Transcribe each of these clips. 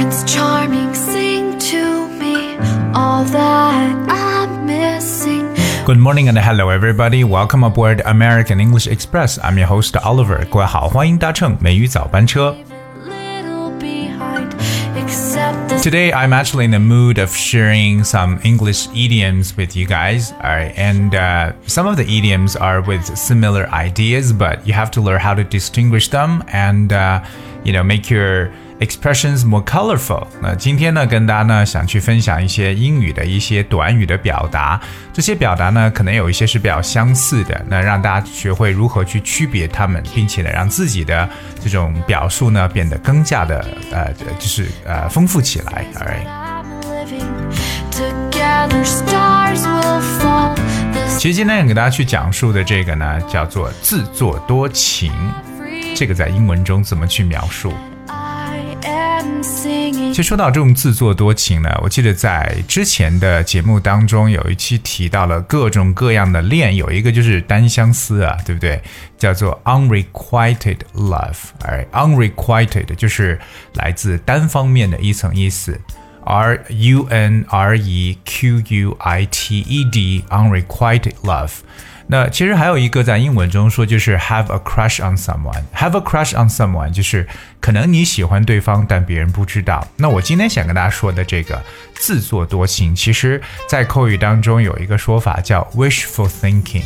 Prince Charming, sing to me all that I'm missing. Good morning and hello everybody. Welcome aboard American English Express. I'm your host Oliver. 各位好，欢迎搭乘美语早班车。Today, I'm actually in the mood of sharing some English idioms with you guys. All right, and uh, some of the idioms are with similar ideas, but you have to learn how to distinguish them and, uh, you know, make your expressions more colorful。那今天呢，跟大家呢想去分享一些英语的一些短语的表达。这些表达呢，可能有一些是比较相似的，那让大家学会如何去区别它们，并且呢，让自己的这种表述呢变得更加的呃，就是呃丰富起来。Alright 其实今天想给大家去讲述的这个呢，叫做自作多情。这个在英文中怎么去描述？其实说到这种自作多情呢，我记得在之前的节目当中有一期提到了各种各样的恋，有一个就是单相思啊，对不对？叫做 unrequited love，而 unrequited 就是来自单方面的一层意思，r u n r e q u i t e d unrequited love。那其实还有一个在英文中说，就是 have a crush on someone。have a crush on someone 就是可能你喜欢对方，但别人不知道。那我今天想跟大家说的这个自作多情，其实在口语当中有一个说法叫 wishful thinking。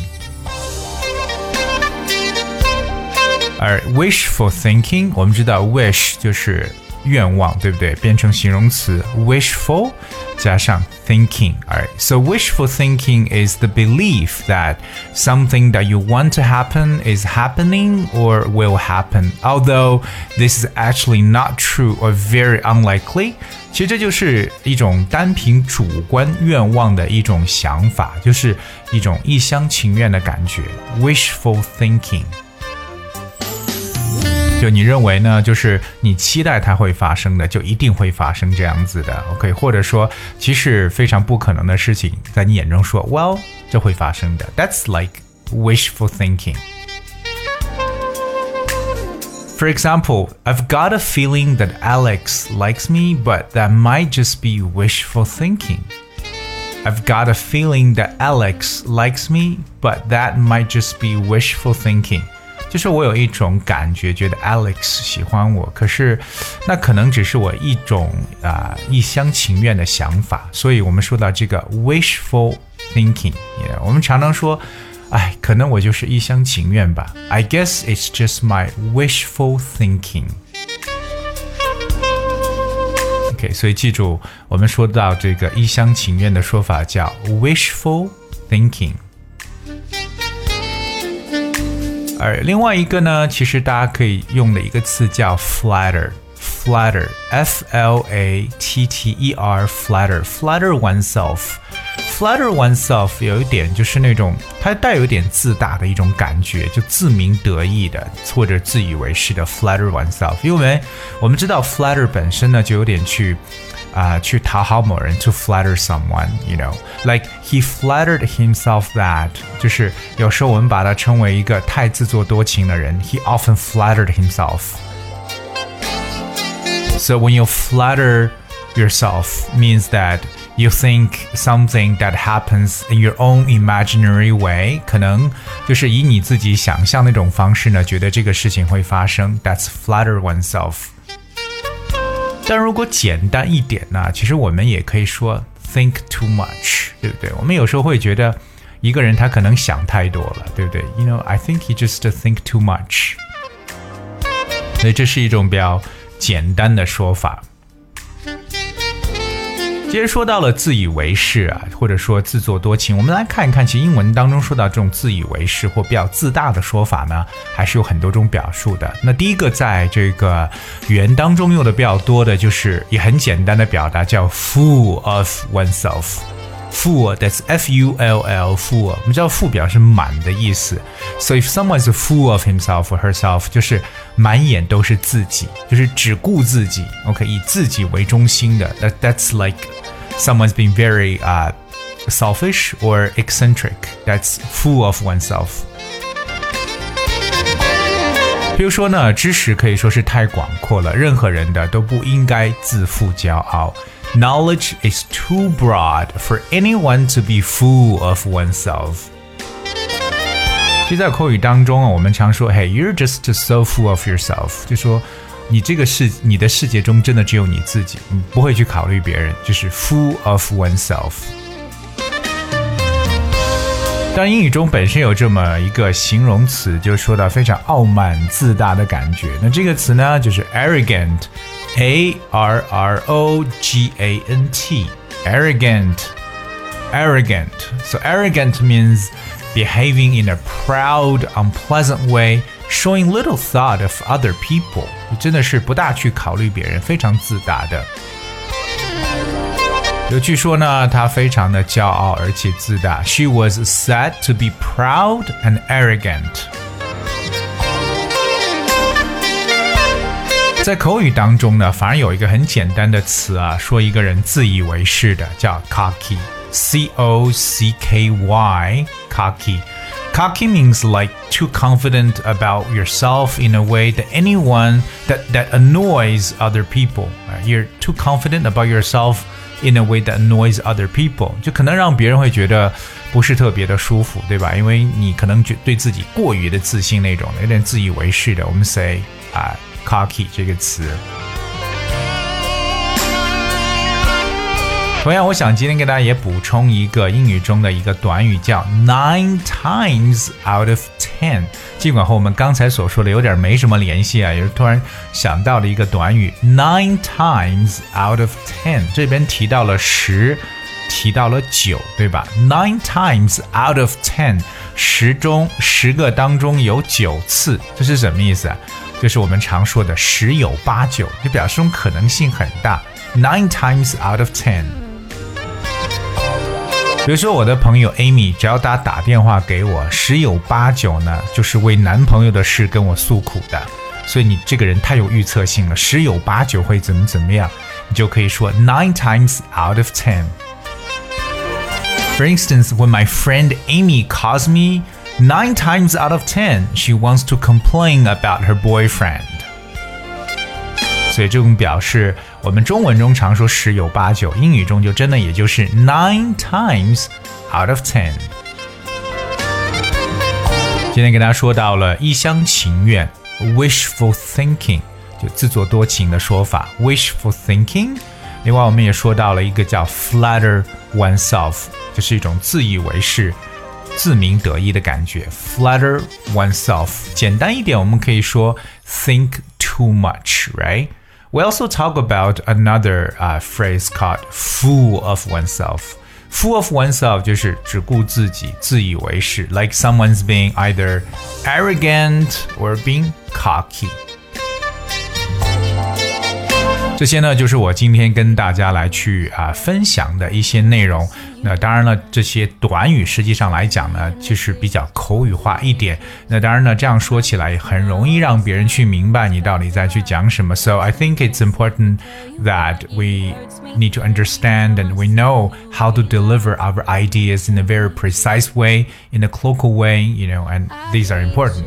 而 wishful thinking，我们知道 wish 就是愿望，对不对？变成形容词 wishful 加上 thinking. Alright, so wishful thinking is the belief that something that you want to happen is happening or will happen, although this is actually not true or very unlikely. 其实这就是一种单凭主观愿望的一种想法，就是一种一厢情愿的感觉，wishful thinking。 就你认为呢？就是你期待它会发生的，就一定会发生这样子的，OK？或者说，其实非常不可能的事情，在你眼中说，Well，这会发生的。That's like wishful thinking. For example, I've got a feeling that Alex likes me, but that might just be wishful thinking. I've got a feeling that Alex likes me, but that might just be wishful thinking. 就是我有一种感觉，觉得 Alex 喜欢我，可是那可能只是我一种啊、一厢情愿的想法。所以我们说到这个 wishful thinking，我们常常说，哎，可能我就是一厢情愿吧。I guess it's just my wishful thinking。OK，所以记住，我们说到这个一厢情愿的说法叫 wishful thinking。而另外一个呢，其实大家可以用的一个词叫 flatter，flatter，f l a t t e r，flatter，flatter oneself，flatter oneself 有一点就是那种它带有一点自大的一种感觉，就自鸣得意的或者自以为是的 flatter oneself，因为我们知道 flatter 本身呢就有点去。啊、uh,，去讨好某人，to flatter someone，you know，like he flattered himself that，就是有时候我们把它称为一个太自作多情的人，he often flattered himself。So when you flatter yourself means that you think something that happens in your own imaginary way，可能就是以你自己想象那种方式呢，觉得这个事情会发生。That's flatter oneself。 但如果简单一点呢？其实我们也可以说 think too much，对不对？我们有时候会觉得一个人他可能想太多了，对不对？You know, I think he just think too much。所以这是一种比较简单的说法。其实说到了自以为是啊，或者说自作多情，我们来看一看，其实英文当中说到这种自以为是或比较自大的说法呢，还是有很多种表述的。那第一个在这个语言当中用的比较多的，就是也很简单的表达，叫 full of oneself。full，that's F U L L full。我们知道 full 表示满的意思，so if someone is a full of himself or herself，就是满眼都是自己，就是只顾自己。OK，以自己为中心的，that that's like someone's been very uh selfish or eccentric. That's full of oneself. 比如说呢，知识可以说是太广阔了，任何人的都不应该自负骄傲。knowledge is too broad for anyone to be full of oneself. 其实，在口语当中啊，我们常说，Hey, you're just so full of yourself，就说你这个世，你的世界中真的只有你自己，你不会去考虑别人，就是 full of oneself。 当，英语中本身有这么一个形容词，就说到非常傲慢自大的感觉。那这个词呢，就是 arrogant，a r r o g a n t，arrogant，arrogant。So arrogant means behaving in a proud, unpleasant way, showing little thought of other people，真的是不大去考虑别人，非常自大的。有据说呢，她非常的骄傲而且自大。She was said to be proud and arrogant。在口语当中呢，反而有一个很简单的词啊，说一个人自以为是的，叫 cocky。C O C K Y, cocky. Cocky means like too confident about yourself in a way that anyone that, that annoys other people. Right? You're too confident about yourself In a way that annoys other people，就可能让别人会觉得不是特别的舒服，对吧？因为你可能觉对自己过于的自信那种，有点自以为是的。我们 say 啊、，cocky 这个词。同样，我想今天给大家也补充一个英语中的一个短语，叫 nine times out of ten。尽管和我们刚才所说的有点没什么联系啊，也是突然想到了一个短语 nine times out of ten。这边提到了十，提到了九，对吧？nine times out of ten，十中十个当中有九次，这是什么意思啊？就是我们常说的十有八九，就表示这种可能性很大。nine times out of ten。比如说，我的朋友 Amy，只要他打电话给我，十有八九呢，就是为男朋友的事跟我诉苦的。所以你这个人太有预测性了，十有八九会怎么怎么样，你就可以说 nine times out of ten。For instance, when my friend Amy calls me, nine times out of ten, she wants to complain about her boyfriend. 所以这种表示， 我们中文中常说十有八九，英语中就真的也就是 nine times out of ten。今天跟大家说到了一厢情愿 （wishful thinking），就自作多情的说法 （wishful thinking）。另外，我们也说到了一个叫 flatter oneself，就是一种自以为是、自鸣得意的感觉。flatter oneself，简单一点，我们可以说 think too much，right？We also talk about another uh, phrase called "full of oneself." Full of oneself 就是只顾自己、自以为是，like someone's being either arrogant or being cocky。这些呢，就是我今天跟大家来去啊分享的一些内容。那当然了，这些短语实际上来讲呢，就是比较口语化一点。那当然呢，这样说起来很容易让别人去明白你到底在去讲什么。So I think it's important that we need to understand and we know how to deliver our ideas in a very precise way, in a colloquial way, you know, and these are important.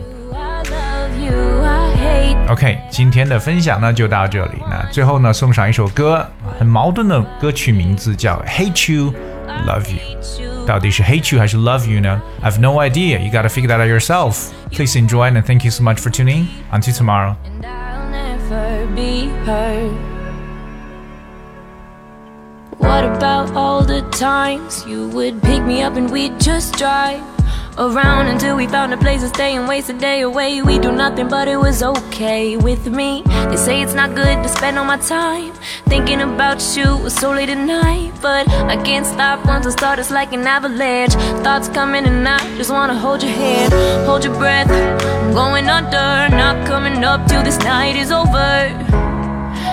OK，今天的分享呢就到这里。那最后呢，送上一首歌，很矛盾的歌曲名字叫《Hate You, Love You》。到底是 Hate You 还是 Love You 呢？I've no idea. You gotta figure that out yourself. Please enjoy and thank you so much for tuning. Until tomorrow. What about all the times you would pick me up and we'd just drive? Around until we found a place to stay and waste a day away. We do nothing, but it was okay with me. They say it's not good to spend all my time thinking about you so late at night, but I can't stop once I start. It's like an avalanche. Thoughts coming and I just wanna hold your hand, hold your breath. I'm going under, not coming up till this night is over.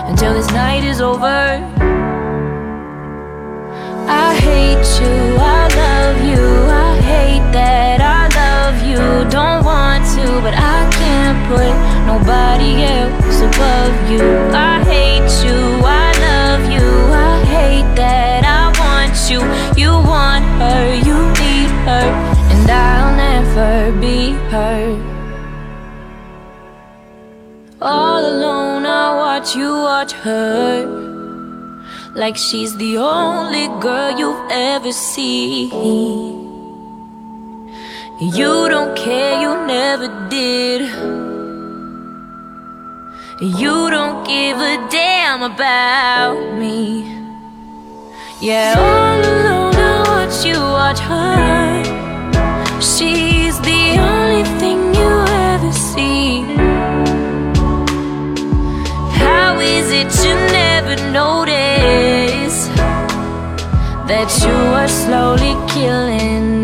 Until this night is over. I hate you, I love you, Hate that I love you. Don't want to, but I can't put nobody else above you. I hate you, I love you, I hate that I want you. You want her, you need her, and I'll never be her. All alone, I watch you watch her. like she's the only girl you've ever seen. You don't care, you never did. You don't give a damn about me. Yeah, all alone I watch you watch her. She's the only thing you ever see. How is it you never notice that you are slowly killing